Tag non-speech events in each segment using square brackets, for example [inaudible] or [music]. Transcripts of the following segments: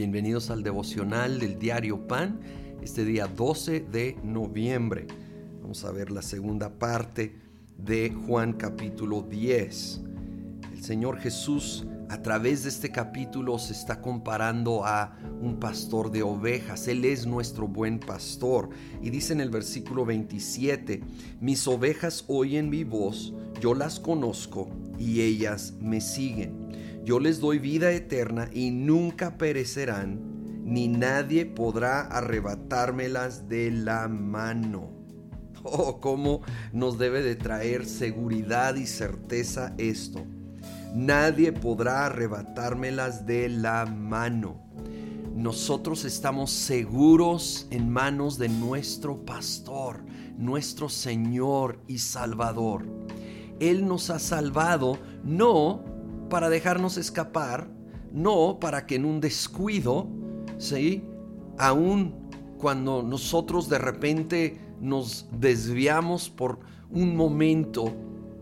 Bienvenidos al devocional del diario Pan, este día 12 de noviembre. Vamos a ver la segunda parte de Juan capítulo 10. El Señor Jesús a través de este capítulo se está comparando a un pastor de ovejas. Él es nuestro buen pastor. Y dice en el versículo 27, mis ovejas oyen mi voz, yo las conozco y ellas me siguen. Yo les doy vida eterna y nunca perecerán, ni nadie podrá arrebatármelas de la mano. Oh, cómo nos debe de traer seguridad y certeza esto Nadie podrá arrebatármelas de la mano. Nosotros estamos seguros en manos de nuestro pastor, nuestro Señor y Salvador. Él nos ha salvado no para dejarnos escapar, no para que en un descuido, ¿sí? Aún cuando nosotros de repente nos desviamos por un momento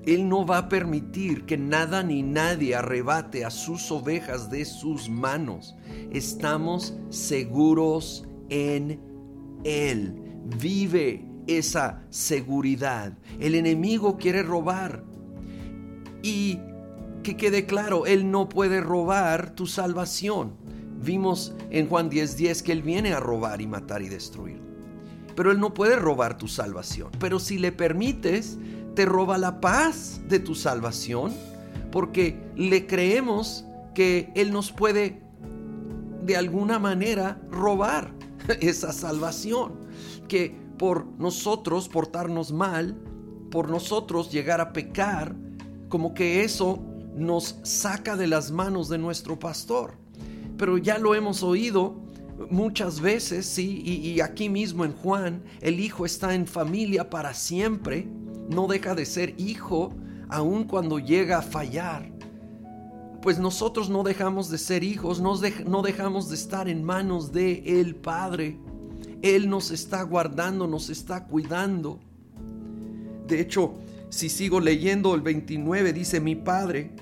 él no va a permitir que nada ni nadie arrebate a sus ovejas de sus manos. Estamos seguros en Él. Vive esa seguridad. El enemigo quiere robar. Y que quede claro, Él no puede robar tu salvación. Vimos en Juan 10:10 que Él viene a robar y matar y destruir. Pero Él no puede robar tu salvación. Pero si le permites, te roba la paz de tu salvación, porque le creemos que Él nos puede de alguna manera robar [laughs] esa salvación, que por nosotros portarnos mal, por nosotros llegar a pecar, como que eso nos saca de las manos de nuestro pastor. Pero ya lo hemos oído muchas veces, sí, y, aquí mismo en Juan, el Hijo está en familia para siempre no deja de ser hijo aun cuando llega a fallar. Pues nosotros no dejamos de ser hijos, no dejamos de estar en manos de el Padre. Él nos está guardando, nos está cuidando. De hecho, si sigo leyendo el 29, dice mi Padre,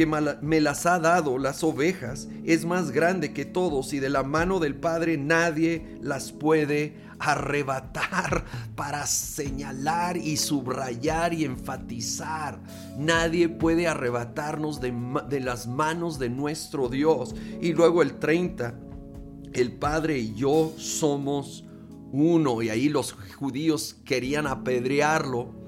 que me las ha dado las ovejas, es más grande que todos y de la mano del Padre nadie las puede arrebatar [laughs] para señalar y subrayar y enfatizar. Nadie puede arrebatarnos de, de las manos de nuestro Dios. Y luego el 30, el Padre y yo somos uno. Y ahí los judíos querían apedrearlo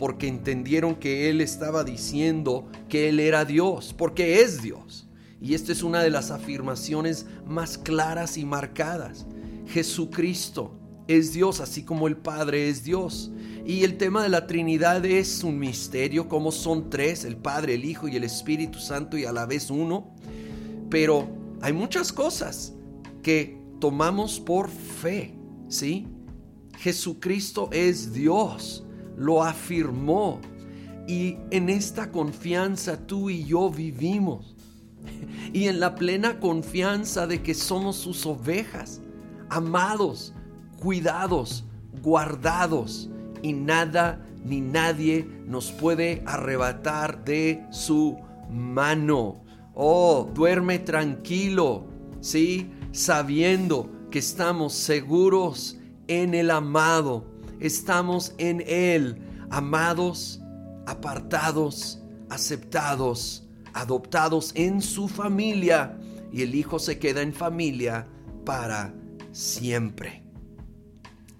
porque entendieron que Él estaba diciendo que Él era Dios, porque es Dios. Y esta es una de las afirmaciones más claras y marcadas. Jesucristo es Dios, así como el Padre es Dios. Y el tema de la Trinidad es un misterio, como son tres, el Padre, el Hijo y el Espíritu Santo y a la vez uno. Pero hay muchas cosas que tomamos por fe, ¿sí? Jesucristo es Dios, lo afirmó. Y en esta confianza tú y yo vivimos. [laughs] Y en la plena confianza de que somos sus ovejas, amados, cuidados, guardados, y nada ni nadie nos puede arrebatar de su mano. Oh, duerme tranquilo, ¿sí? Sabiendo que estamos seguros en el amado, estamos en Él, amados, apartados, aceptados, adoptados en su familia, y el Hijo se queda en familia para siempre.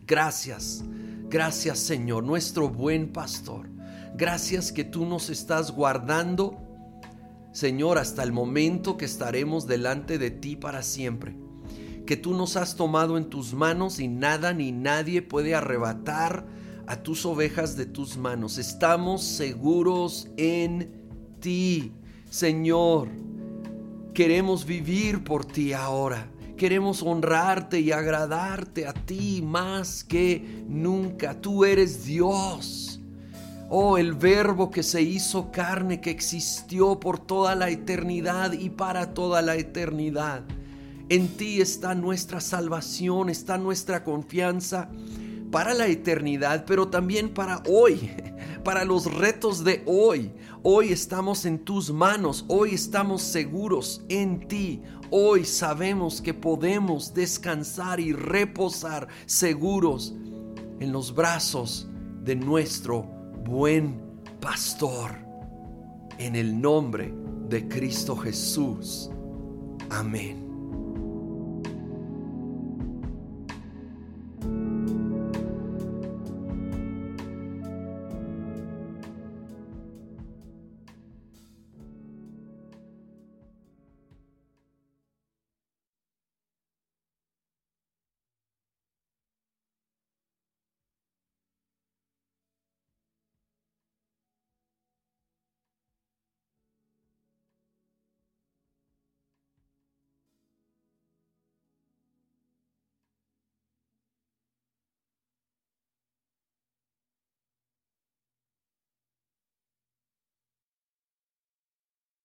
Gracias, gracias Señor, nuestro buen pastor. Gracias que tú nos estás guardando, Señor, hasta el momento que estaremos delante de ti para siempre. Que tú nos has tomado en tus manos y nada ni nadie puede arrebatar a tus ovejas de tus manos. Estamos seguros en ti, Señor. Queremos vivir por ti ahora. Queremos honrarte y agradarte a ti más que nunca. Tú eres Dios. Oh, el verbo que se hizo carne, que existió por toda la eternidad y para toda la eternidad. En ti está nuestra salvación, está nuestra confianza para la eternidad, pero también para hoy, [laughs] para los retos de hoy. Hoy estamos en tus manos, hoy estamos seguros en ti. Hoy sabemos que podemos descansar y reposar seguros en los brazos de nuestro buen pastor. En el nombre de Cristo Jesús. Amén.